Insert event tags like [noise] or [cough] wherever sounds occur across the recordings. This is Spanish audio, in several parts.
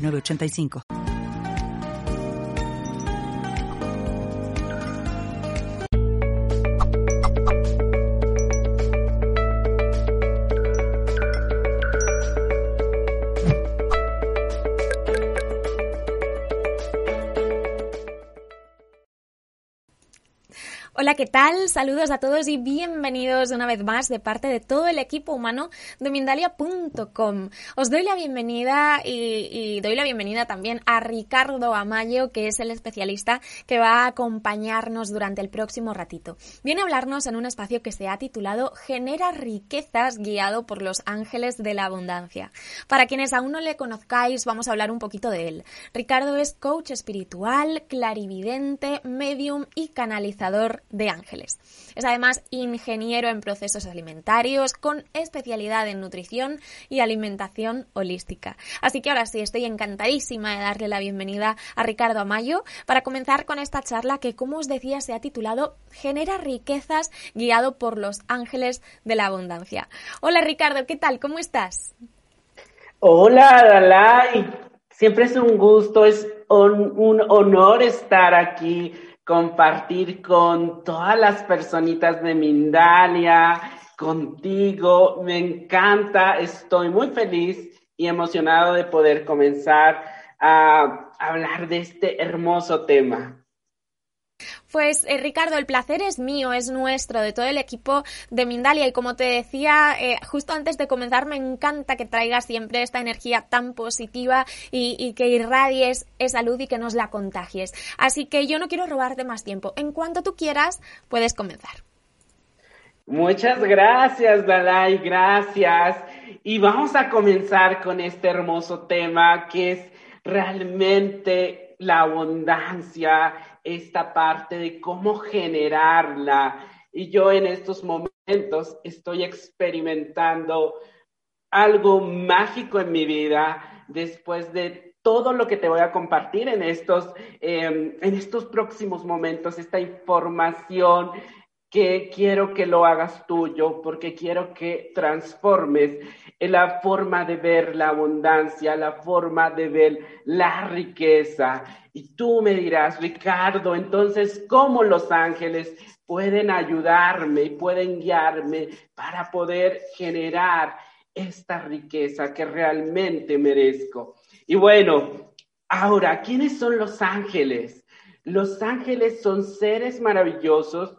85 Hola, ¿qué tal? Saludos a todos y bienvenidos una vez más de parte de todo el equipo humano de Mindalia.com. Os doy la bienvenida y, doy la bienvenida también a Ricardo Amayo, que es el especialista que va a acompañarnos durante el próximo ratito. Viene a hablarnos en un espacio que se ha titulado Genera riquezas guiado por los ángeles de la abundancia. Para quienes aún no le conozcáis, vamos a hablar un poquito de él. Ricardo es coach espiritual, clarividente, medium y canalizador de Ángeles. Es además ingeniero en procesos alimentarios con especialidad en nutrición y alimentación holística. Así que ahora sí, estoy encantadísima de darle la bienvenida a Ricardo Amayo para comenzar con esta charla que, como os decía, se ha titulado Genera riquezas guiado por los ángeles de la abundancia. Hola Ricardo, ¿qué tal? ¿Cómo estás? Hola Dalai, siempre es un gusto, es un honor estar aquí compartir con todas las personitas de Mindalia, contigo. Me encanta, estoy muy feliz y emocionado de poder comenzar a hablar de este hermoso tema. Pues eh, Ricardo, el placer es mío, es nuestro, de todo el equipo de Mindalia. Y como te decía, eh, justo antes de comenzar, me encanta que traigas siempre esta energía tan positiva y, que irradies esa luz y que nos la contagies. Así que yo no quiero robarte más tiempo. En cuanto tú quieras, puedes comenzar. Muchas gracias, Dalai, gracias. Y vamos a comenzar con este hermoso tema que es realmente la abundancia esta parte de cómo generarla. Y yo en estos momentos estoy experimentando algo mágico en mi vida después de todo lo que te voy a compartir en estos, em, en estos próximos momentos, esta información que quiero que lo hagas tuyo, porque quiero que transformes la forma de ver la abundancia, la forma de ver la riqueza. Y tú me dirás, Ricardo, entonces, ¿cómo los ángeles pueden ayudarme y pueden guiarme para poder generar esta riqueza que realmente merezco? Y bueno, ahora, ¿quiénes son los ángeles? Los ángeles son seres maravillosos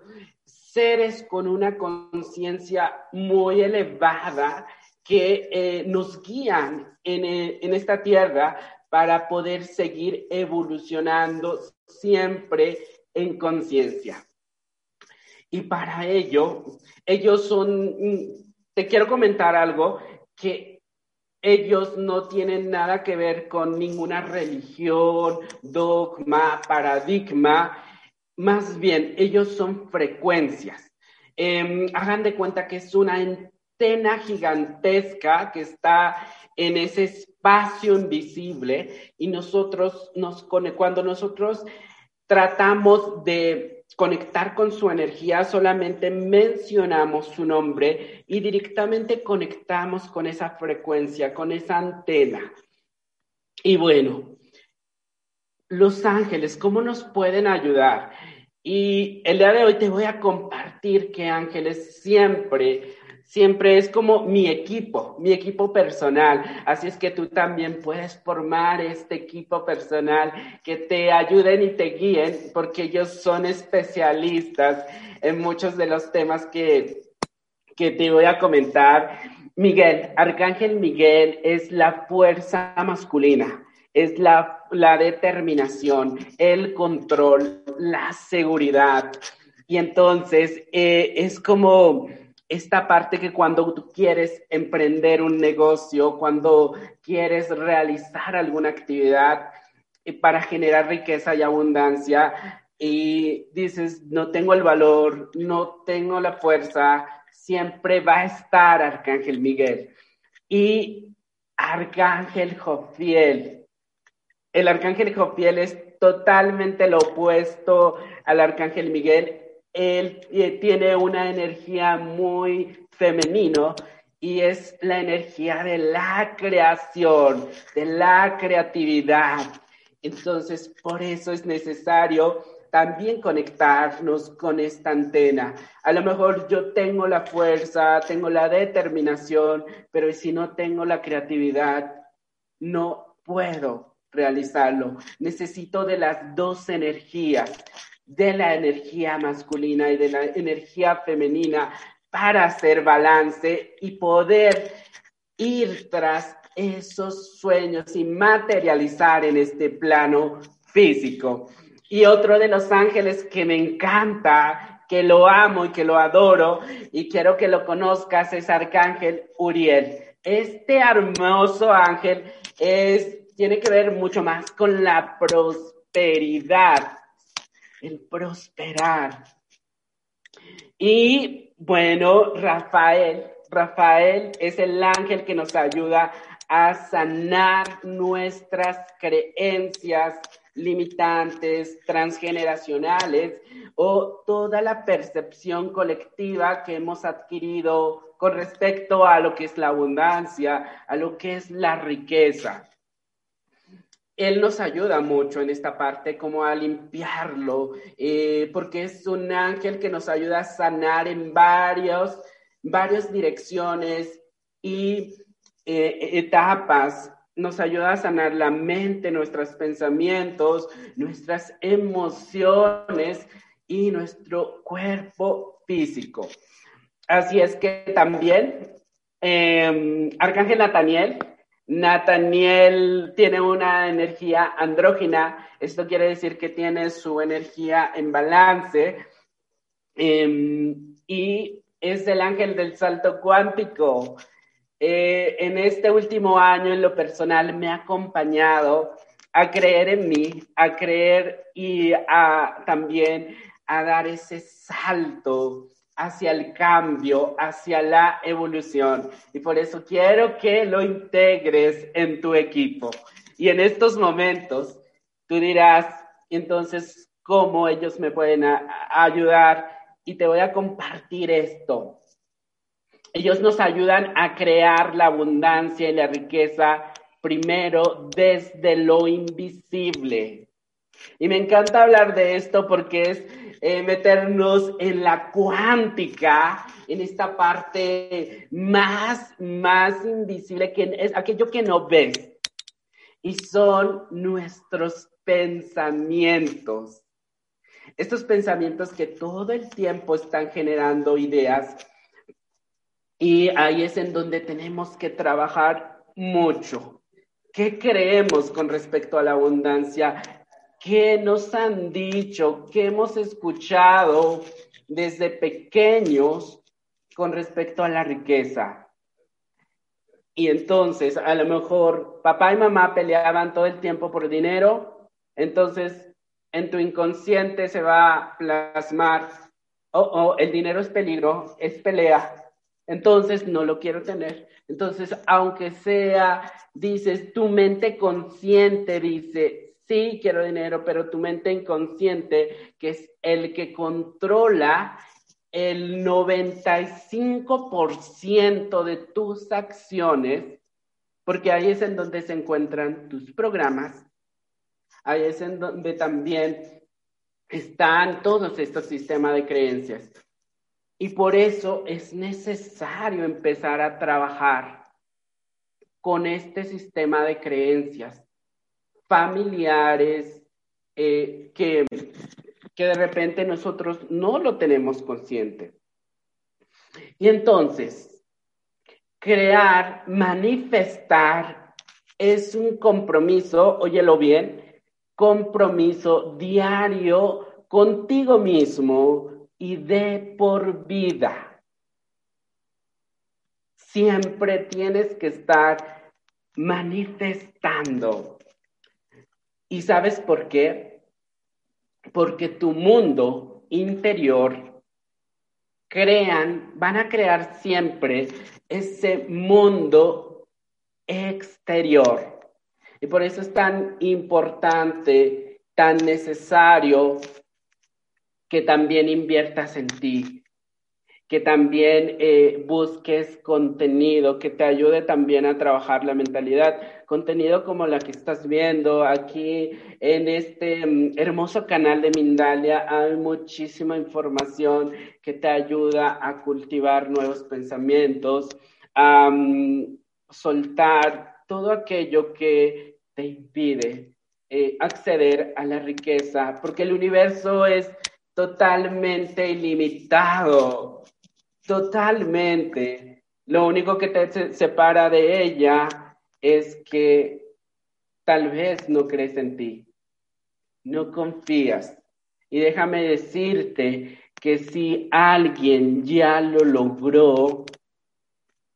seres con una conciencia muy elevada que eh, nos guían en, eh, en esta tierra para poder seguir evolucionando siempre en conciencia. Y para ello, ellos son, te quiero comentar algo, que ellos no tienen nada que ver con ninguna religión, dogma, paradigma, más bien, ellos son frecuencias. Em, hagan de cuenta que es una antena gigantesca que está en ese espacio invisible y nosotros nos cuando nosotros tratamos de conectar con su energía, solamente mencionamos su nombre y directamente conectamos con esa frecuencia, con esa antena. Y bueno, los ángeles, ¿cómo nos pueden ayudar? Y el día de hoy te voy a compartir que ángeles siempre, siempre es como mi equipo, mi equipo personal. Así es que tú también puedes formar este equipo personal que te ayuden y te guíen porque ellos son especialistas en muchos de los temas que, que te voy a comentar. Miguel, Arcángel Miguel es la fuerza masculina es la, la determinación, el control, la seguridad. Y entonces eh, es como esta parte que cuando tú quieres emprender un negocio, cuando quieres realizar alguna actividad eh, para generar riqueza y abundancia y dices, no tengo el valor, no tengo la fuerza, siempre va a estar Arcángel Miguel. Y Arcángel Jofiel. El Arcángel Jofiel es totalmente lo opuesto al Arcángel Miguel él eh, tiene una energía muy femenino y es la energía de la creación, de la creatividad. Entonces, por eso es necesario también conectarnos con esta antena. A lo mejor yo tengo la fuerza, tengo la determinación, pero si no tengo la creatividad, no puedo realizarlo. Necesito de las dos energías de la energía masculina y de la energía femenina para hacer balance y poder ir tras esos sueños y materializar en este plano físico. Y otro de los ángeles que me encanta, que lo amo y que lo adoro y quiero que lo conozcas es Arcángel Uriel. Este hermoso ángel es, tiene que ver mucho más con la prosperidad el prosperar. Y bueno, Rafael, Rafael es el ángel que nos ayuda a sanar nuestras creencias limitantes, transgeneracionales o toda la percepción colectiva que hemos adquirido con respecto a lo que es la abundancia, a lo que es la riqueza. Él nos ayuda mucho en esta parte, como a limpiarlo, eh, porque es un ángel que nos ayuda a sanar en varios, varias direcciones y eh, etapas. Nos ayuda a sanar la mente, nuestros pensamientos, nuestras emociones y nuestro cuerpo físico. Así es que también eh, Arcángel Nataniel Nathaniel tiene una energía andrógina, esto quiere decir que tiene su energía en balance em, y es el ángel del salto cuántico. Eh, en este último año, en lo personal, me ha acompañado a creer en mí, a creer y a, también a dar ese salto hacia el cambio, hacia la evolución. Y por eso quiero que lo integres en tu equipo. Y en estos momentos, tú dirás, entonces, ¿cómo ellos me pueden ayudar? Y te voy a compartir esto. Ellos nos ayudan a crear la abundancia y la riqueza primero desde lo invisible. Y me encanta hablar de esto porque es eh, meternos en la cuántica, en esta parte más, más invisible, que es aquello que no ves. Y son nuestros pensamientos. Estos pensamientos que todo el tiempo están generando ideas. Y ahí es en donde tenemos que trabajar mucho. ¿Qué creemos con respecto a la abundancia? ¿Qué nos han dicho, qué hemos escuchado desde pequeños con respecto a la riqueza. Y entonces, a lo mejor papá y mamá peleaban todo el tiempo por dinero, entonces en tu inconsciente se va a plasmar, oh, oh, el dinero es peligro, es pelea, entonces no lo quiero tener. Entonces, aunque sea, dices, tu mente consciente dice, sí quiero dinero, pero tu mente inconsciente, que es el que controla el 95% de tus acciones, porque ahí es en donde se encuentran tus programas, ahí es en donde también están todos estos sistemas de creencias. Y por eso es necesario empezar a trabajar con este sistema de creencias familiares eh, que, que de repente nosotros no lo tenemos consciente. Y entonces, crear, manifestar es un compromiso, óyelo bien, compromiso diario contigo mismo y de por vida. siempre tienes que estar manifestando. ¿Y sabes por qué? Porque tu mundo interior crean, van a crear siempre ese mundo exterior. Y por eso es tan importante, tan necesario que también inviertas en ti, que también eh, busques contenido que te ayude también a trabajar la mentalidad. Contenido como la que estás viendo aquí en este mm, hermoso canal de Mindalia. Hay muchísima información que te ayuda a cultivar nuevos pensamientos, a mm, soltar todo aquello que te impide eh, acceder a la riqueza, porque el universo es totalmente ilimitado, totalmente. Lo único que te separa de ella es que tal vez no crees en ti, no confías. Y déjame decirte que si alguien ya lo logró,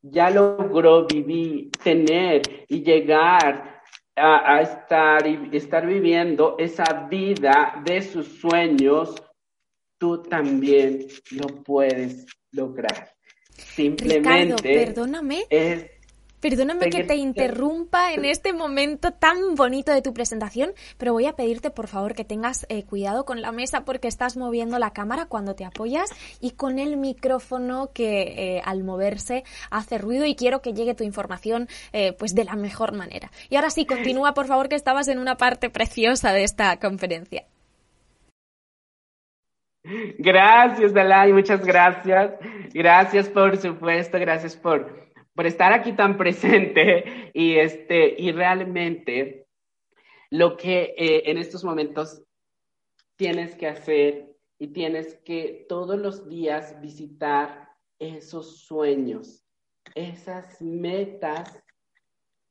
ya logró vivir, tener y llegar a, estar viviendo esa vida de sus sueños, tú también lo puedes lograr. Simplemente perdóname. Perdóname que te interrumpa en este momento tan bonito de tu presentación, pero voy a pedirte por favor que tengas eh, cuidado con la mesa porque estás moviendo la cámara cuando te apoyas y con el micrófono que eh, al moverse hace ruido y quiero que llegue tu información eh, pues de la mejor manera. Y ahora sí, continúa por favor que estabas en una parte preciosa de esta conferencia. Gracias, Dalai, muchas gracias. Gracias, por supuesto, gracias por, por estar aquí tan presente y, este, y realmente lo que eh, en estos momentos tienes que hacer y tienes que todos los días visitar esos sueños, esas metas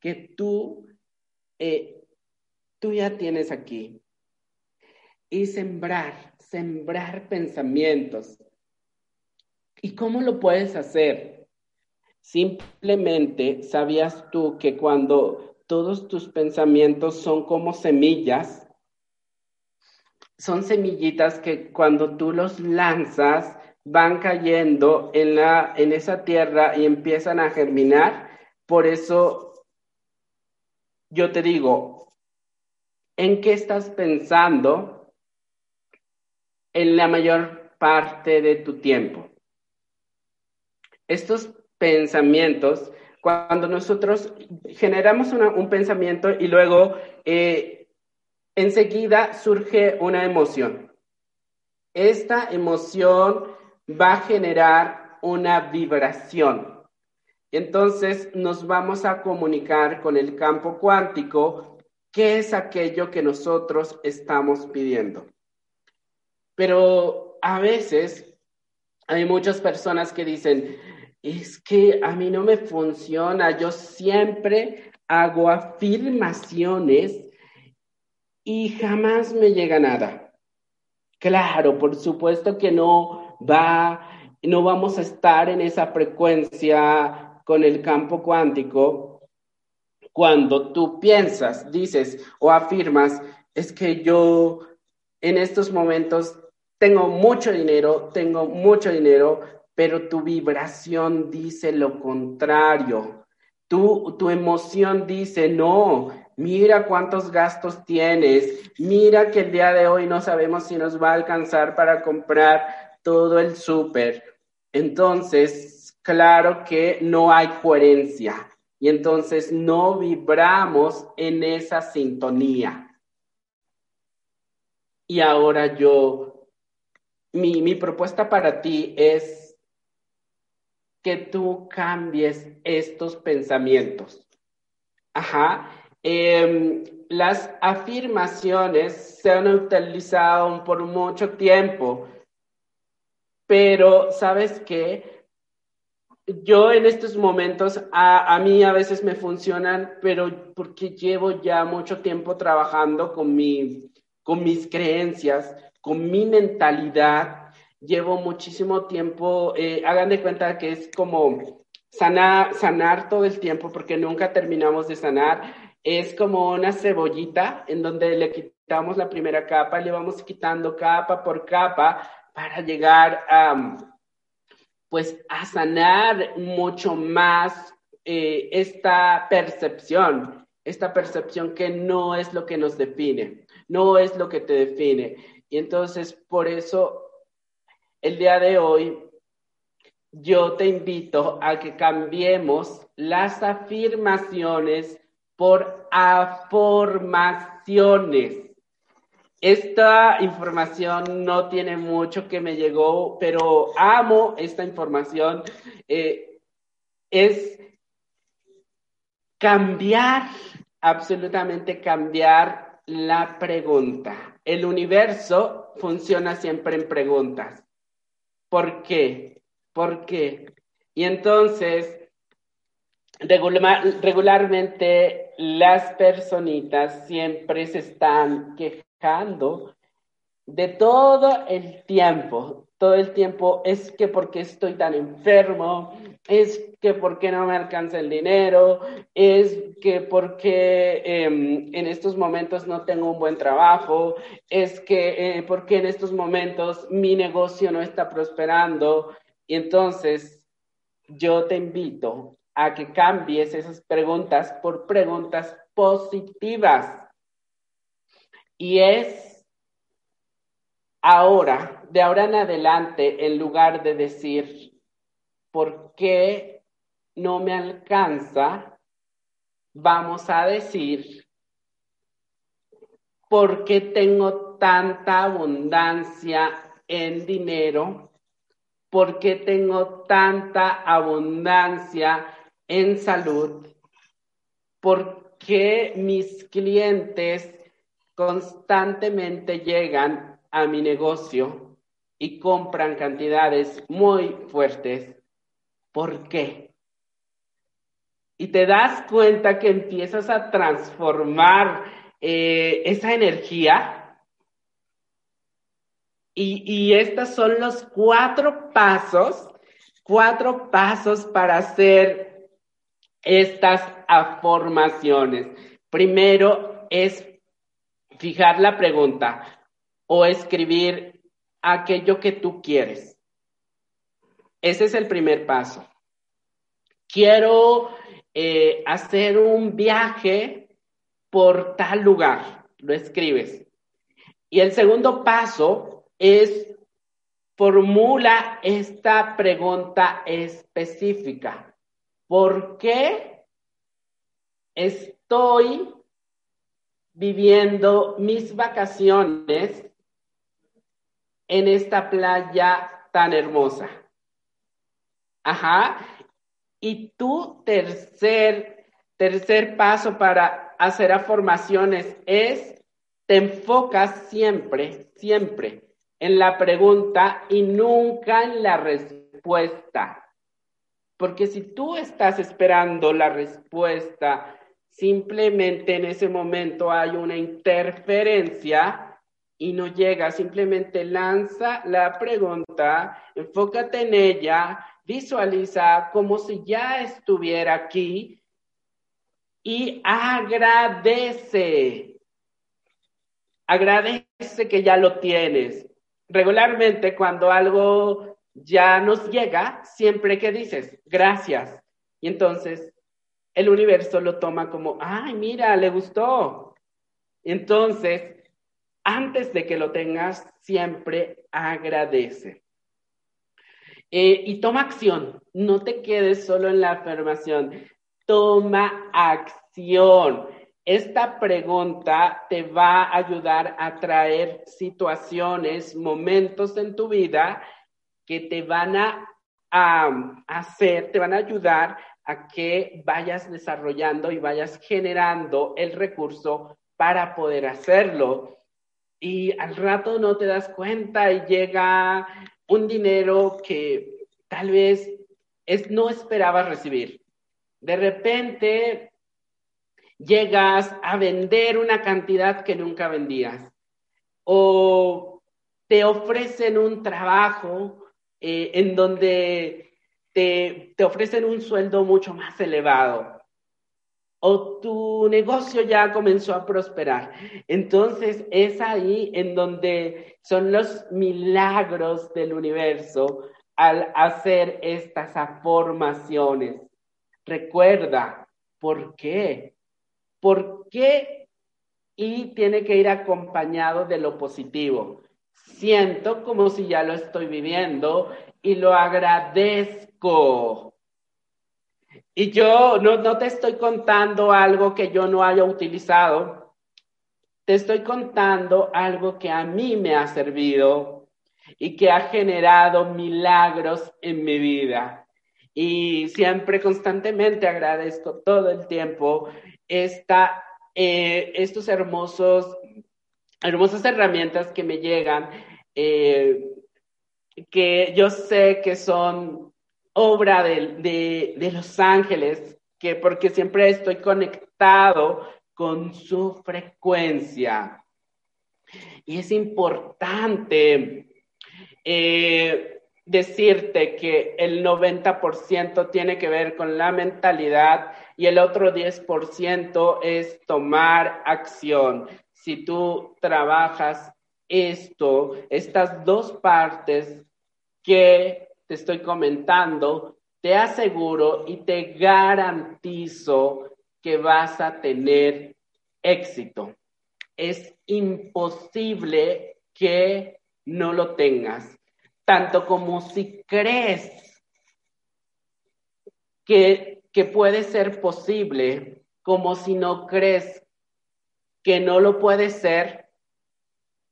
que tú, eh, tú ya tienes aquí y sembrar sembrar pensamientos. ¿Y cómo lo puedes hacer? Simplemente, ¿sabías tú que cuando todos tus pensamientos son como semillas, son semillitas que cuando tú los lanzas van cayendo en, la, en esa tierra y empiezan a germinar? Por eso yo te digo, ¿en qué estás pensando? En la mayor parte de tu tiempo. Estos pensamientos, cuando nosotros generamos un pensamiento y luego eh, enseguida surge una emoción. Esta emoción va a generar una vibración. Entonces nos vamos a comunicar con el campo cuántico, qué es aquello que nosotros estamos pidiendo. Pero a veces hay muchas personas que dicen, es que a mí no me funciona, yo siempre hago afirmaciones y jamás me llega nada. Claro, por supuesto que no va, no vamos a estar en esa frecuencia con el campo cuántico cuando tú piensas, dices o afirmas, es que yo en estos momentos tengo mucho dinero, tengo mucho dinero, pero tu vibración dice lo contrario. Tu, tu emoción dice, no, mira cuántos gastos tienes, mira que el día de hoy no sabemos si nos va a alcanzar para comprar todo el súper. Entonces, claro que no hay coherencia y entonces no vibramos en esa sintonía. Y ahora yo mi, propuesta para ti es que tú cambies estos pensamientos. Ajá. Em, las afirmaciones se han utilizado por mucho tiempo, pero sabes qué? Yo en estos momentos, a, a, mí a veces me funcionan, pero porque llevo ya mucho tiempo trabajando con, mi, con mis creencias, con mi mentalidad, llevo muchísimo tiempo, eh, hagan de cuenta que es como sanar, sanar todo el tiempo porque nunca terminamos de sanar. Es como una cebollita en donde le quitamos la primera capa le vamos quitando capa por capa para llegar a, pues, a sanar mucho más eh, esta percepción, esta percepción que no es lo que nos define, no es lo que te define. Y entonces, por eso, el día de hoy, yo te invito a que cambiemos las afirmaciones por afirmaciones. Esta información no tiene mucho que me llegó, pero amo esta información. Eh, es cambiar, absolutamente cambiar la pregunta. El universo funciona siempre en preguntas. ¿Por qué? ¿Por qué? Y entonces, regularmente las personitas siempre se están quejando de todo el tiempo. Todo el tiempo es que porque estoy tan enfermo, es que por qué no me alcanza el dinero, es que porque em, en estos momentos no tengo un buen trabajo, es que eh, porque en estos momentos mi negocio no está prosperando. Y entonces yo te invito a que cambies esas preguntas por preguntas positivas. Y es ahora, de ahora en adelante, en lugar de decir, ¿por qué no me alcanza? Vamos a decir, ¿por qué tengo tanta abundancia en dinero? ¿Por qué tengo tanta abundancia en salud? ¿Por qué mis clientes constantemente llegan a mi negocio y compran cantidades muy fuertes? ¿Por qué? Y te das cuenta que empiezas a transformar eh, esa energía. Y, y estos son los cuatro pasos, cuatro pasos para hacer estas afirmaciones. Primero es fijar la pregunta o escribir aquello que tú quieres. Ese es el primer paso. Quiero eh, hacer un viaje por tal lugar. Lo escribes. Y el segundo paso es formula esta pregunta específica. ¿Por qué estoy viviendo mis vacaciones en esta playa tan hermosa? Ajá. Y tu tercer, tercer paso para hacer afirmaciones es, te enfocas siempre, siempre en la pregunta y nunca en la respuesta. Porque si tú estás esperando la respuesta, simplemente en ese momento hay una interferencia y no llega, simplemente lanza la pregunta, enfócate en ella visualiza como si ya estuviera aquí y agradece. Agradece que ya lo tienes. Regularmente cuando algo ya nos llega, siempre que dices, gracias. Y entonces el universo lo toma como, ay, mira, le gustó. Entonces, antes de que lo tengas, siempre agradece. Eh, y toma acción, no te quedes solo en la afirmación, toma acción. Esta pregunta te va a ayudar a traer situaciones, momentos en tu vida que te van a, a hacer, te van a ayudar a que vayas desarrollando y vayas generando el recurso para poder hacerlo. Y al rato no te das cuenta y llega un dinero que tal vez es, no esperabas recibir. De repente llegas a vender una cantidad que nunca vendías o te ofrecen un trabajo eh, en donde te, te ofrecen un sueldo mucho más elevado o tu negocio ya comenzó a prosperar. Entonces es ahí en donde son los milagros del universo al hacer estas afirmaciones. Recuerda, ¿por qué? ¿Por qué? Y tiene que ir acompañado de lo positivo. Siento como si ya lo estoy viviendo y lo agradezco. Y yo no, no te estoy contando algo que yo no haya utilizado, te estoy contando algo que a mí me ha servido y que ha generado milagros en mi vida. Y siempre, constantemente agradezco todo el tiempo esta, eh, estos hermosos, hermosas herramientas que me llegan, eh, que yo sé que son obra de, de, los ángeles, que porque siempre estoy conectado con su frecuencia. Y es importante eh, decirte que el 90% tiene que ver con la mentalidad y el otro 10% es tomar acción. Si tú trabajas esto, estas dos partes que te estoy comentando, te aseguro y te garantizo que vas a tener éxito. Es imposible que no lo tengas, tanto como si crees que, que puede ser posible, como si no crees que no lo puede ser,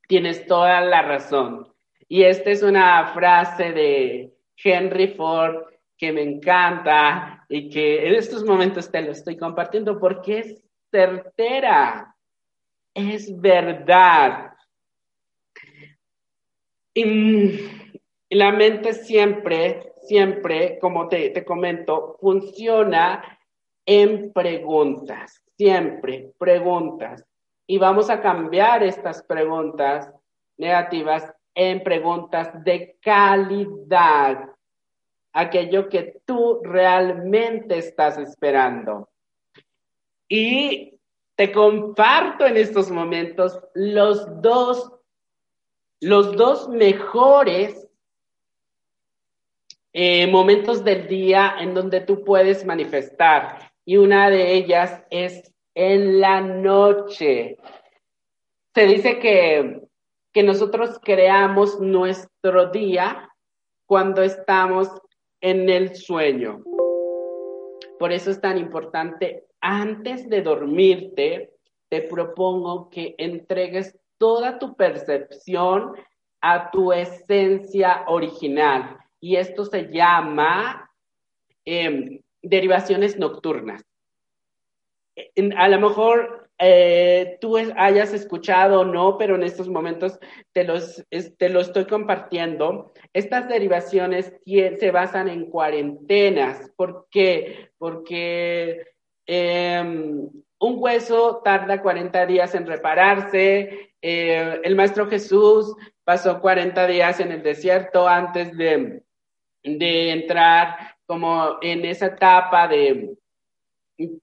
tienes toda la razón. Y esta es una frase de, Henry Ford, que me encanta y que en estos momentos te lo estoy compartiendo porque es certera, es verdad. Y la mente siempre, siempre, como te, te comento, funciona en preguntas, siempre preguntas. Y vamos a cambiar estas preguntas negativas en preguntas de calidad, aquello que tú realmente estás esperando. Y te comparto en estos momentos los dos, los dos mejores eh, momentos del día en donde tú puedes manifestar. Y una de ellas es en la noche. Se dice que que nosotros creamos nuestro día cuando estamos en el sueño. Por eso es tan importante, antes de dormirte, te propongo que entregues toda tu percepción a tu esencia original. Y esto se llama em, derivaciones nocturnas. A lo mejor eh, tú hayas escuchado o no, pero en estos momentos te, los, te estoy compartiendo. Estas derivaciones se basan en cuarentenas. ¿Por qué? Porque em, un hueso tarda 40 días en repararse. Eh, el Maestro Jesús pasó 40 días en el desierto antes de, de entrar como en esa etapa de,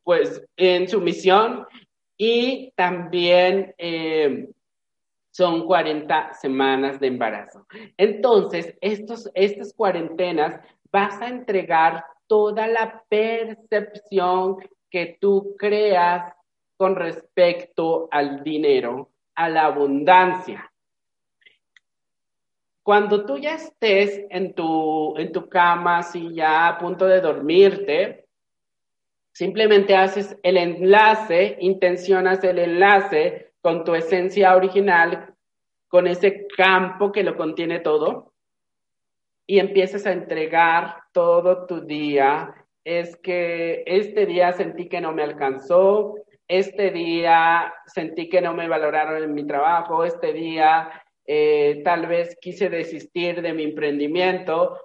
pues, en su misión y también eh, son 40 semanas de embarazo. Entonces, estos, estas cuarentenas vas a entregar toda la percepción que tú creas con respecto al dinero, a la abundancia. Cuando tú ya estés en tu, en tu cama, si ya a punto de dormirte, Simplemente haces el enlace, intencionas el enlace con tu esencia original, con ese campo que lo contiene todo, y empiezas a entregar todo tu día. Es que este día sentí que no me alcanzó, este día sentí que no me valoraron en mi trabajo, este día eh, tal vez quise desistir de mi emprendimiento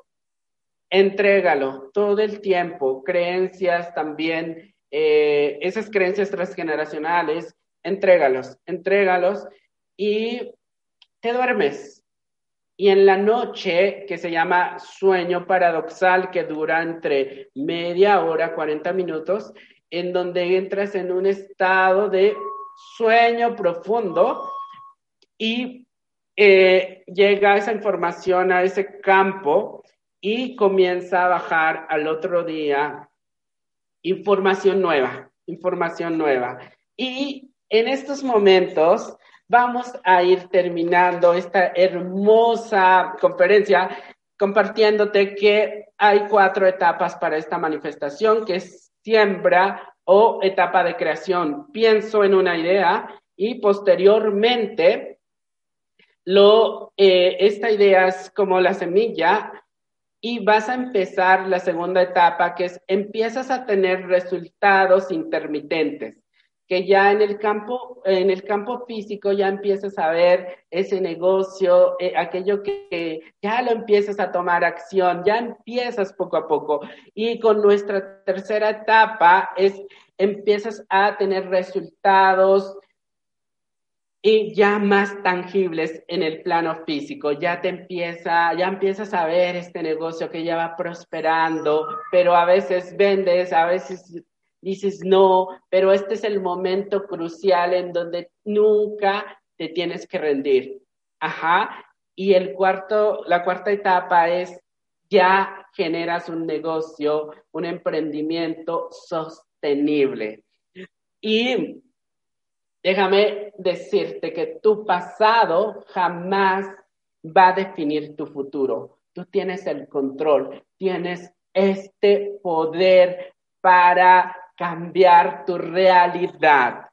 entrégalo todo el tiempo, creencias también, eh, esas creencias transgeneracionales, entrégalos, entrégalos y te duermes. y en la noche, que se llama sueño paradoxal, que dura entre media hora, 40 minutos, en donde entras en un estado de sueño profundo y eh, llega esa información a ese campo y comienza a bajar al otro día información nueva, información nueva. Y en estos momentos vamos a ir terminando esta hermosa conferencia compartiéndote que hay cuatro etapas para esta manifestación, que es siembra o etapa de creación. Pienso en una idea y posteriormente lo, eh, esta idea es como la semilla y vas a empezar la segunda etapa que es empiezas a tener resultados intermitentes que ya en el campo, en el campo físico ya empiezas a ver ese negocio, eh, aquello que, ya lo empiezas a tomar acción, ya empiezas poco a poco. Y con nuestra tercera etapa es empiezas a tener resultados y ya más tangibles en el plano físico, ya te empieza, ya empiezas a ver este negocio que ya va prosperando, pero a veces vendes, a veces dices no, pero este es el momento crucial en donde nunca te tienes que rendir. Ajá. Y el cuarto, la cuarta etapa es ya generas un negocio, un emprendimiento sostenible. Y déjame decirte que tu pasado jamás va a definir tu futuro. Tú tienes el control, tienes este poder para cambiar tu realidad.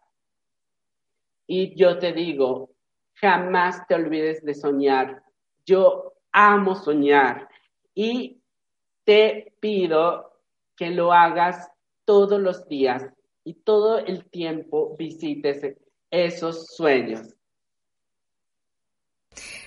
Y yo te digo, jamás te olvides de soñar. Yo amo soñar y te pido que lo hagas todos los días y todo el tiempo visites esos sueños.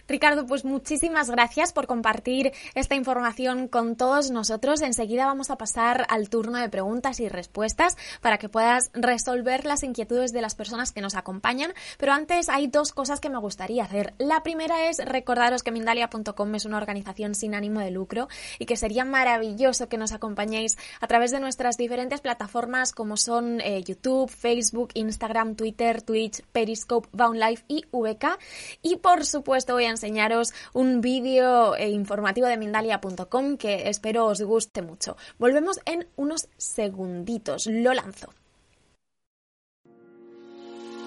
Ricardo, pues muchísimas gracias por compartir esta información con todos nosotros. Enseguida vamos a pasar al turno de preguntas y respuestas para que puedas resolver las inquietudes de las personas que nos acompañan. Pero antes hay dos cosas que me gustaría hacer. La primera es recordaros que Mindalia.com es una organización sin ánimo de lucro y que sería maravilloso que nos acompañéis a través de nuestras diferentes plataformas como son eh, YouTube, Facebook, Instagram, Twitter, Twitch, Periscope, Life y VK. Y por supuesto voy a enseñaros un vídeo eh, informativo de Mindalia.com que espero os guste mucho. Volvemos en unos segunditos. Lo lanzo.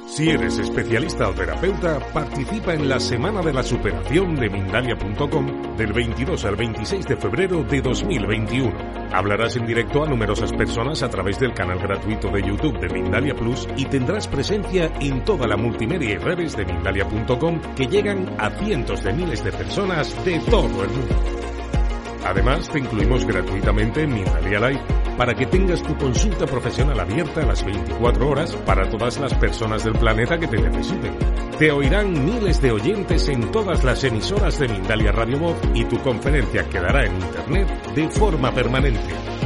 Si eres especialista o terapeuta, participa en la Semana de la Superación de Mindalia.com del 22 al 26 de febrero de 2021. Hablarás en directo a numerosas personas a través del canal gratuito de YouTube de Mindalia Plus y tendrás presencia en toda la multimedia y redes de Mindalia.com que llegan a cientos de miles de personas de todo el mundo. Además, te incluimos gratuitamente en Mindalia Live para que tengas tu consulta profesional abierta a las 24 horas para todas las personas del planeta que te necesiten. Te oirán miles de oyentes en todas las emisoras de Mindalia Radio Voz y tu conferencia quedará en Internet de forma permanente.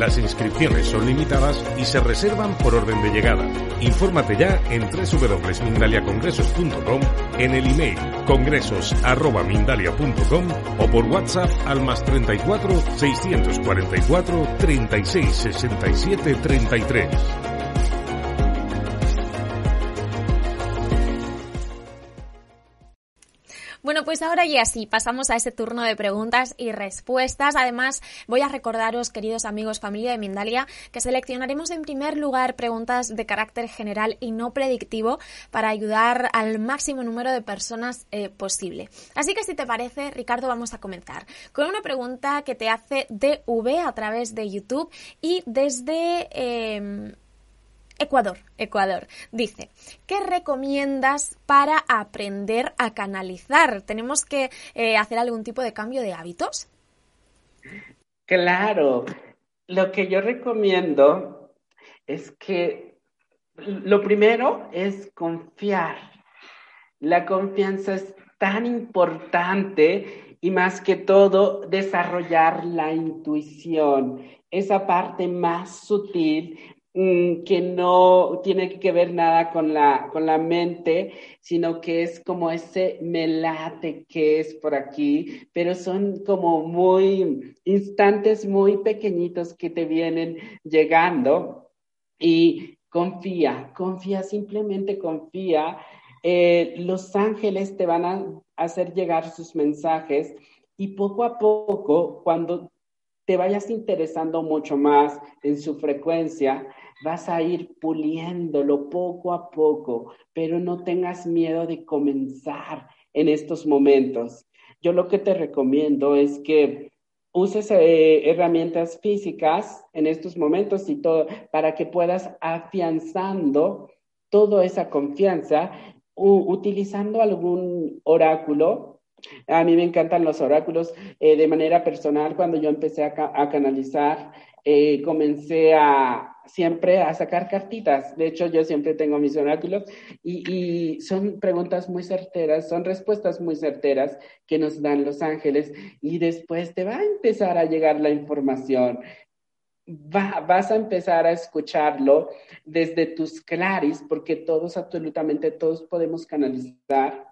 Las inscripciones son limitadas y se reservan por orden de llegada. Infórmate ya en www.mindaliacongresos.com, en el email congresos.mindalia.com o por WhatsApp al más 34 644 36 67 33. Pues ahora ya sí, pasamos a ese turno de preguntas y respuestas. Además, voy a recordaros, queridos amigos, familia de Mindalia, que seleccionaremos en primer lugar preguntas de carácter general y no predictivo para ayudar al máximo número de personas eh, posible. Así que si te parece, Ricardo, vamos a comenzar con una pregunta que te hace DV a través de YouTube y desde... Em, Ecuador, Ecuador. Dice, ¿qué recomiendas para aprender a canalizar? ¿Tenemos que eh, hacer algún tipo de cambio de hábitos? Claro, lo que yo recomiendo es que lo primero es confiar. La confianza es tan importante y más que todo desarrollar la intuición, esa parte más sutil que no tiene que ver nada con la, con la mente, sino que es como ese melate que es por aquí, pero son como muy instantes muy pequeñitos que te vienen llegando y confía, confía, simplemente confía. Eh, los ángeles te van a hacer llegar sus mensajes y poco a poco, cuando te vayas interesando mucho más en su frecuencia, vas a ir puliéndolo poco a poco, pero no tengas miedo de comenzar en estos momentos. Yo lo que te recomiendo es que uses eh, herramientas físicas en estos momentos y todo para que puedas afianzando toda esa confianza utilizando algún oráculo. A mí me encantan los oráculos. Eh, de manera personal, cuando yo empecé a, canalizar, eh, comencé a siempre a sacar cartitas. De hecho, yo siempre tengo mis oráculos y, son preguntas muy certeras, son respuestas muy certeras que nos dan los ángeles y después te va a empezar a llegar la información vas a empezar a escucharlo desde tus claris, porque todos, absolutamente todos podemos canalizar.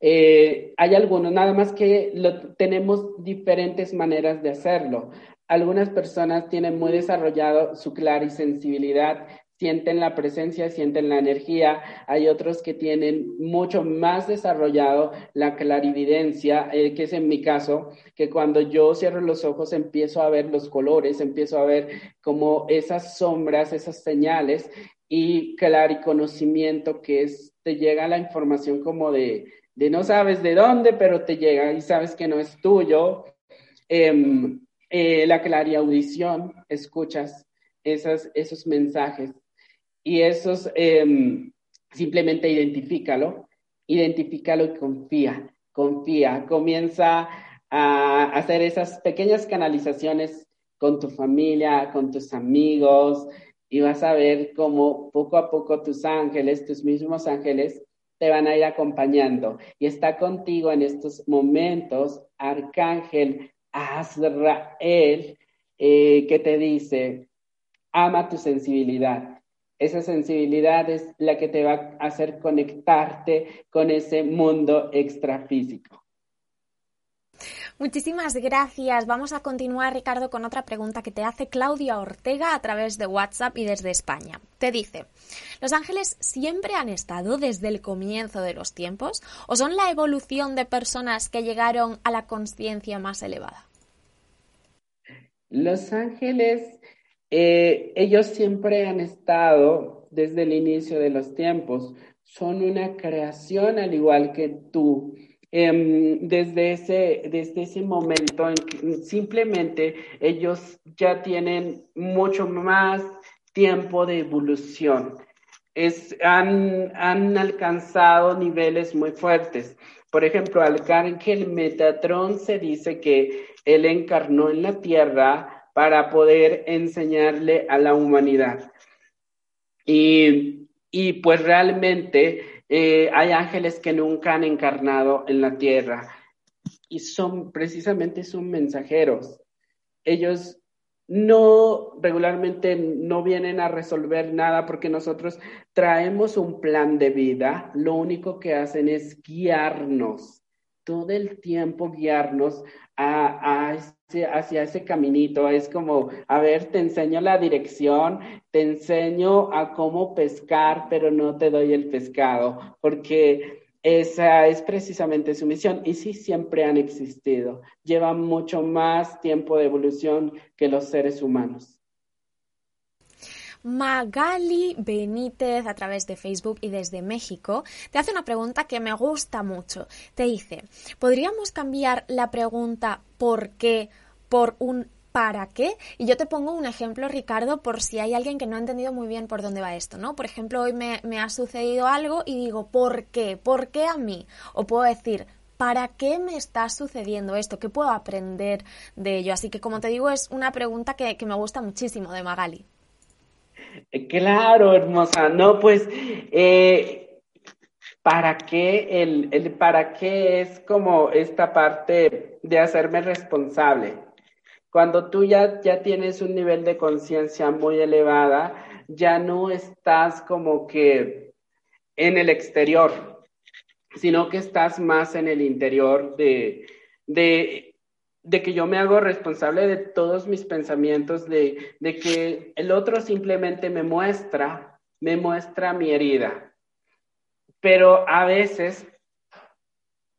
Eh, hay algunos, nada más que tenemos diferentes maneras de hacerlo. Algunas personas tienen muy desarrollado su clarisensibilidad sienten la presencia, sienten la energía. Hay otros que tienen mucho más desarrollado la clarividencia, eh, que es en mi caso, que cuando yo cierro los ojos empiezo a ver los colores, empiezo a ver como esas sombras, esas señales y clariconocimiento que es, te llega la información como de, de no sabes de dónde, pero te llega y sabes que no es tuyo. Em, eh, la escuchas esas, esos mensajes y eso es, em, simplemente identifícalo, identifícalo y confía, confía, comienza a hacer esas pequeñas canalizaciones con tu familia, con tus amigos, y vas a ver cómo poco a poco tus ángeles, tus mismos ángeles, te van a ir acompañando. Y está contigo en estos momentos, Arcángel Azrael, eh, que te dice, ama tu sensibilidad, esa sensibilidad es la que te va a hacer conectarte con ese mundo extrafísico. Muchísimas gracias. Vamos a continuar, Ricardo, con otra pregunta que te hace Claudia Ortega a través de WhatsApp y desde España. Te dice, ¿los ángeles siempre han estado desde el comienzo de los tiempos o son la evolución de personas que llegaron a la conciencia más elevada? Los ángeles eh, ellos siempre han estado desde el inicio de los tiempos, son una creación al igual que tú. Em, desde, ese, desde ese momento, simplemente ellos ya tienen mucho más tiempo de evolución. Es, han, han alcanzado niveles muy fuertes. Por ejemplo, Arcángel Metatron se dice que él encarnó en la Tierra para poder enseñarle a la humanidad. Y, pues realmente eh, hay ángeles que nunca han encarnado en la tierra y son precisamente son mensajeros. Ellos no regularmente no vienen a resolver nada porque nosotros traemos un plan de vida. Lo único que hacen es guiarnos, todo el tiempo guiarnos a, hacia ese caminito. Es como, a ver, te enseño la dirección, te enseño a cómo pescar, pero no te doy el pescado, porque esa es precisamente su misión. Y sí, siempre han existido. Llevan mucho más tiempo de evolución que los seres humanos. Magali Benítez a través de Facebook y desde México te hace una pregunta que me gusta mucho. Te dice, ¿podríamos cambiar la pregunta ¿por qué? por un ¿para qué? Y yo te pongo un ejemplo, Ricardo, por si hay alguien que no ha entendido muy bien por dónde va esto, ¿no? Por ejemplo, hoy me, ha sucedido algo y digo, ¿por qué? ¿Por qué a mí? O puedo decir, ¿para qué me está sucediendo esto? ¿Qué puedo aprender de ello? Así que, como te digo, es una pregunta que me gusta muchísimo de Magali. Eh, claro, hermosa. No, pues, eh, ¿para qué? El, el para qué es como esta parte de hacerme responsable. Cuando tú ya, ya tienes un nivel de conciencia muy elevada, ya no estás como que en el exterior, sino que estás más en el interior de, de, de que yo me hago responsable de todos mis pensamientos, de, de que el otro simplemente me muestra, me muestra mi herida. Pero a veces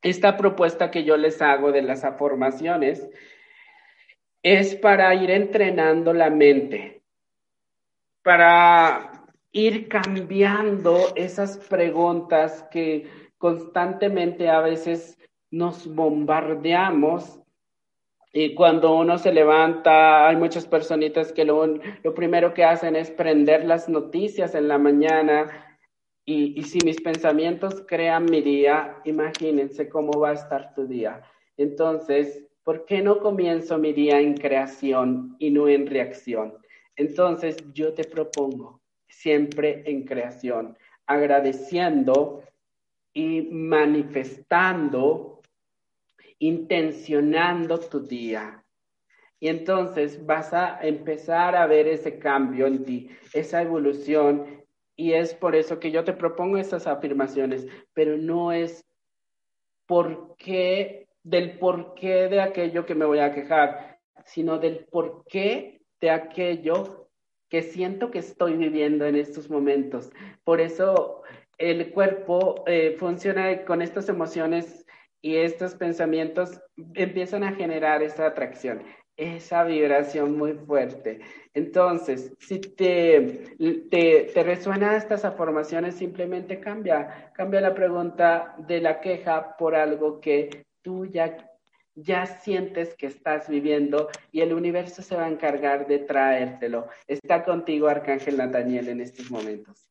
esta propuesta que yo les hago de las afirmaciones es para ir entrenando la mente, para ir cambiando esas preguntas que constantemente a veces nos bombardeamos. Y cuando uno se levanta, hay muchas personitas que lo, primero que hacen es prender las noticias en la mañana y, si mis pensamientos crean mi día, imagínense cómo va a estar tu día. Entonces, ¿por qué no comienzo mi día en creación y no en reacción? Entonces, yo te propongo siempre en creación, agradeciendo y manifestando, intencionando tu día. Y entonces vas a empezar a ver ese cambio en ti, esa evolución y es por eso que yo te propongo estas afirmaciones, pero no es por qué, del por qué de aquello que me voy a quejar, sino del por qué de aquello que siento que estoy viviendo en estos momentos. Por eso el cuerpo eh, funciona con estas emociones y estos pensamientos empiezan a generar esa atracción esa vibración muy fuerte. Entonces, si te, te, te resuenan estas afirmaciones, simplemente cambia, cambia la pregunta de la queja por algo que tú ya, ya sientes que estás viviendo y el universo se va a encargar de traértelo. Está contigo, Arcángel Nathaniel, en estos momentos.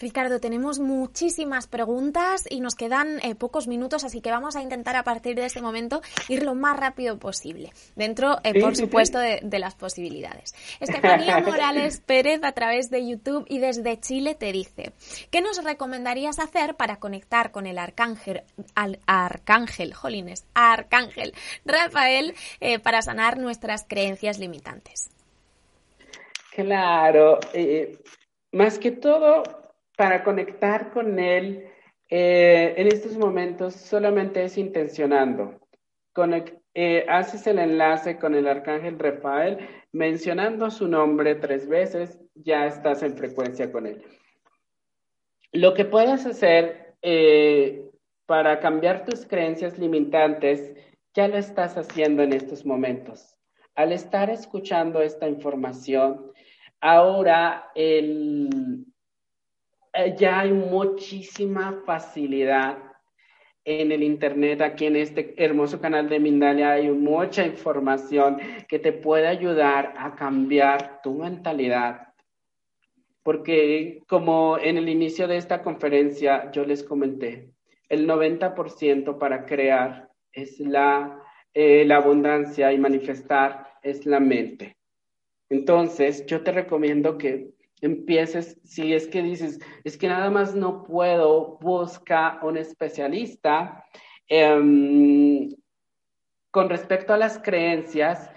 Ricardo, tenemos muchísimas preguntas y nos quedan eh, pocos minutos, así que vamos a intentar a partir de este momento ir lo más rápido posible, dentro, eh, por supuesto, De, las posibilidades. Estefanía [laughs] Morales Pérez, a través de YouTube y desde Chile, te dice, ¿qué nos recomendarías hacer para conectar con el arcángel, al arcángel, jolines, arcángel Rafael, eh, para sanar nuestras creencias limitantes? Claro, más que todo, para conectar con Él eh, en estos momentos solamente es intencionando. Eh, haces el enlace con el arcángel Rafael, mencionando su nombre tres veces, ya estás en frecuencia con él. Lo que puedes hacer eh, para cambiar tus creencias limitantes, ya lo estás haciendo en estos momentos. Al estar escuchando esta información, ahora el, ya hay muchísima facilidad en el Internet, aquí en este hermoso canal de Mindalia, hay mucha información que te puede ayudar a cambiar tu mentalidad. Porque como en el inicio de esta conferencia yo les comenté, el 90% para crear es la, eh, la abundancia y manifestar es la mente. Entonces, yo te recomiendo que empieces, si es que dices, es que nada más no puedo, busca un especialista em, con respecto a las creencias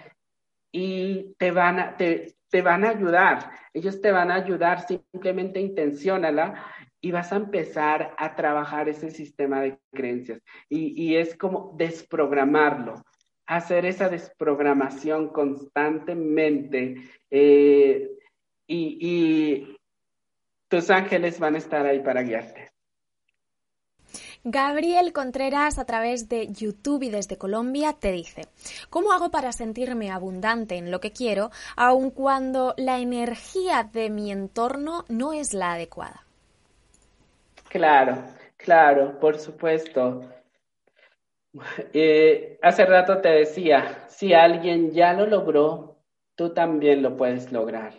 y te van a, te, van a ayudar. Ellos te van a ayudar, simplemente intenciónala y vas a empezar a trabajar ese sistema de creencias. Y, es como desprogramarlo, hacer esa desprogramación constantemente. Eh, y, tus ángeles van a estar ahí para guiarte. Gabriel Contreras a través de YouTube y desde Colombia te dice, ¿cómo hago para sentirme abundante en lo que quiero aun cuando la energía de mi entorno no es la adecuada? Claro, claro, por supuesto. Eh, hace rato te decía, si alguien ya lo logró, tú también lo puedes lograr.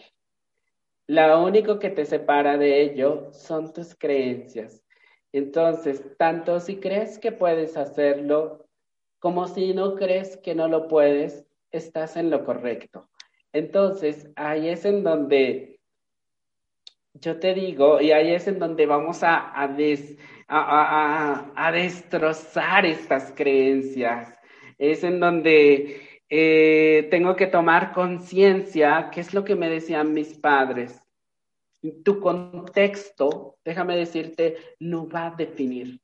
Lo único que te separa de ello son tus creencias. Entonces, tanto si crees que puedes hacerlo como si no crees que no lo puedes, estás en lo correcto. Entonces, ahí es en donde yo te digo, y ahí es en donde vamos a, a, a destrozar estas creencias. Es en donde Eh, tengo que tomar conciencia, qué es lo que me decían mis padres. Tu contexto, déjame decirte, no va a definir,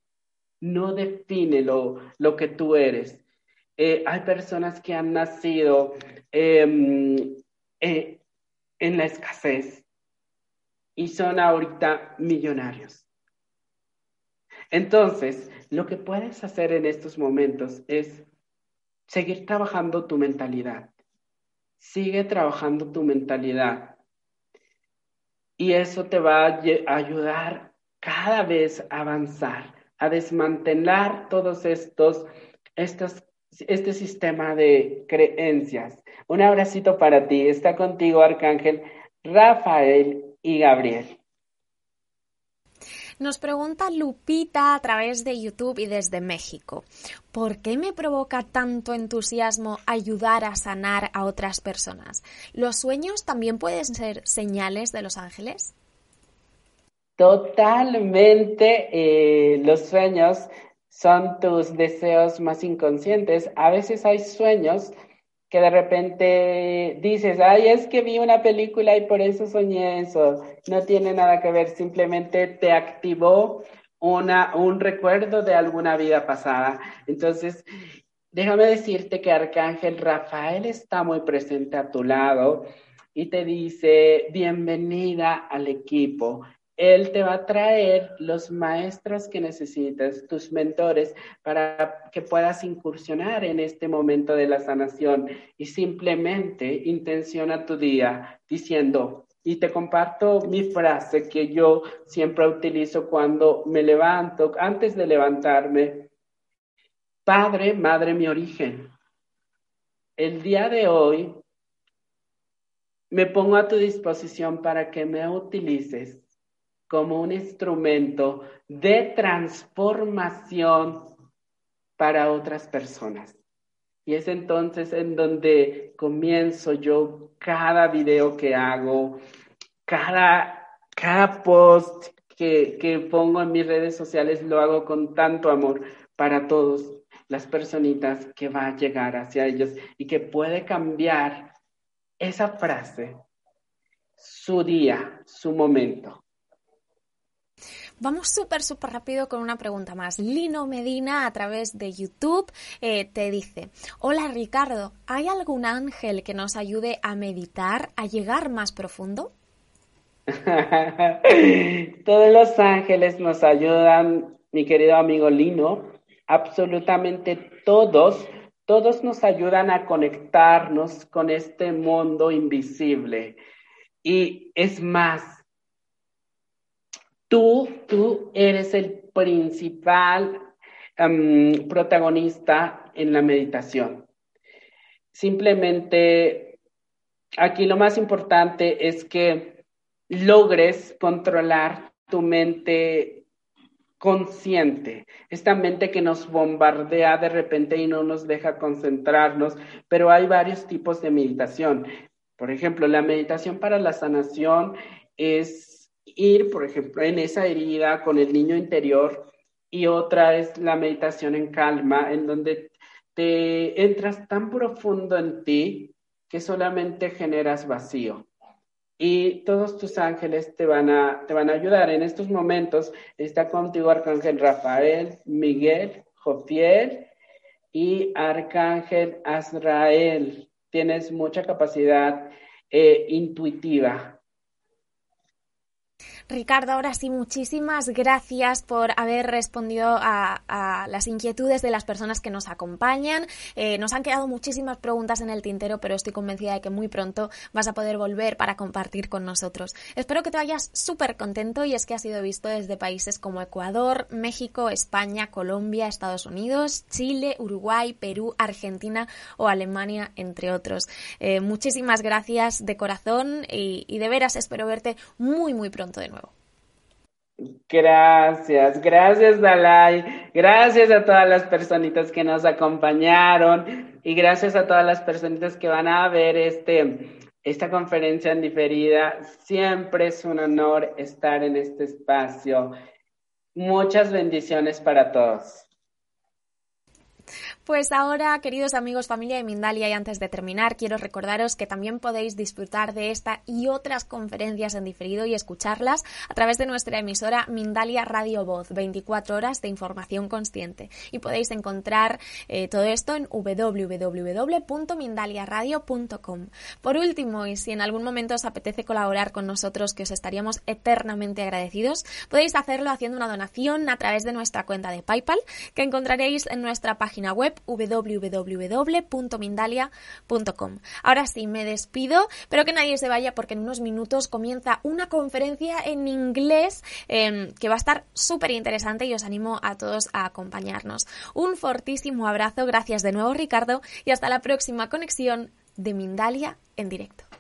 no define lo, lo que tú eres. Eh, hay personas que han nacido em, eh, en la escasez y son ahorita millonarios. Entonces, lo que puedes hacer en estos momentos es seguir trabajando tu mentalidad. Sigue trabajando tu mentalidad. Y eso te va a ayudar cada vez a avanzar, a desmantelar todos estos, este sistema de creencias. Un abracito para ti. Está contigo, Arcángel Rafael y Gabriel. Nos pregunta Lupita a través de YouTube y desde México. ¿Por qué me provoca tanto entusiasmo ayudar a sanar a otras personas? ¿Los sueños también pueden ser señales de los ángeles? Totalmente. Eh, los sueños son tus deseos más inconscientes. A veces hay sueños que de repente dices, ay, es que vi una película y por eso soñé eso. No tiene nada que ver, simplemente te activó una, un recuerdo de alguna vida pasada. Entonces, déjame decirte que Arcángel Rafael está muy presente a tu lado y te dice, bienvenida al equipo. Él te va a traer los maestros que necesitas, tus mentores, para que puedas incursionar en este momento de la sanación y simplemente intenciona tu día diciendo, y te comparto mi frase que yo siempre utilizo cuando me levanto, antes de levantarme. Padre, Madre, mi origen. El día de hoy me pongo a tu disposición para que me utilices como un instrumento de transformación para otras personas. Y es entonces en donde comienzo yo cada video que hago, cada, cada post que, que pongo en mis redes sociales, lo hago con tanto amor para todos las personitas que va a llegar hacia ellos y que puede cambiar esa frase, su día, su momento. Vamos súper, súper rápido con una pregunta más. Lino Medina a través de YouTube eh, te dice, hola Ricardo, ¿hay algún ángel que nos ayude a meditar, a llegar más profundo? [laughs] Todos los ángeles nos ayudan, mi querido amigo Lino, absolutamente todos, todos nos ayudan a conectarnos con este mundo invisible. Y es más, Tú, tú eres el principal protagonista en la meditación. Simplemente, aquí lo más importante es que logres controlar tu mente consciente, esta mente que nos bombardea de repente y no nos deja concentrarnos, pero hay varios tipos de meditación. Por ejemplo, la meditación para la sanación es ir, por ejemplo, en esa herida con el niño interior y otra es la meditación en calma, en donde te entras tan profundo en ti que solamente generas vacío. Y todos tus ángeles te van a, te van a ayudar. En estos momentos está contigo Arcángel Rafael, Miguel, Jofiel y Arcángel Azrael. Tienes mucha capacidad eh, intuitiva Ricardo, ahora sí, muchísimas gracias por haber respondido a, las inquietudes de las personas que nos acompañan. Eh, nos han quedado muchísimas preguntas en el tintero, pero estoy convencida de que muy pronto vas a poder volver para compartir con nosotros. Espero que te vayas súper contento y es que ha sido visto desde países como Ecuador, México, España, Colombia, Estados Unidos, Chile, Uruguay, Perú, Argentina o Alemania, entre otros. Eh, muchísimas gracias de corazón y, y de veras espero verte muy, muy pronto de nuevo. Gracias, gracias Dalai, gracias a todas las personitas que nos acompañaron y gracias a todas las personitas que van a ver este, esta conferencia en diferida. Siempre es un honor estar en este espacio. Muchas bendiciones para todos. Pues ahora, queridos amigos, familia de Mindalia, y antes de terminar, quiero recordaros que también podéis disfrutar de esta y otras conferencias en diferido y escucharlas a través de nuestra emisora Mindalia Radio Voz, 24 horas de información consciente. Y podéis encontrar eh, todo esto en www.mindaliaradio.com. Por último, y si en algún momento os apetece colaborar con nosotros, que os estaríamos eternamente agradecidos, podéis hacerlo haciendo una donación a través de nuestra cuenta de PayPal, que encontraréis en nuestra página web www.mindalia.com. Ahora sí, me despido, pero que nadie se vaya porque en unos minutos comienza una conferencia en inglés em, que va a estar súper interesante y os animo a todos a acompañarnos. Un fortísimo abrazo, gracias de nuevo Ricardo y hasta la próxima conexión de Mindalia en directo.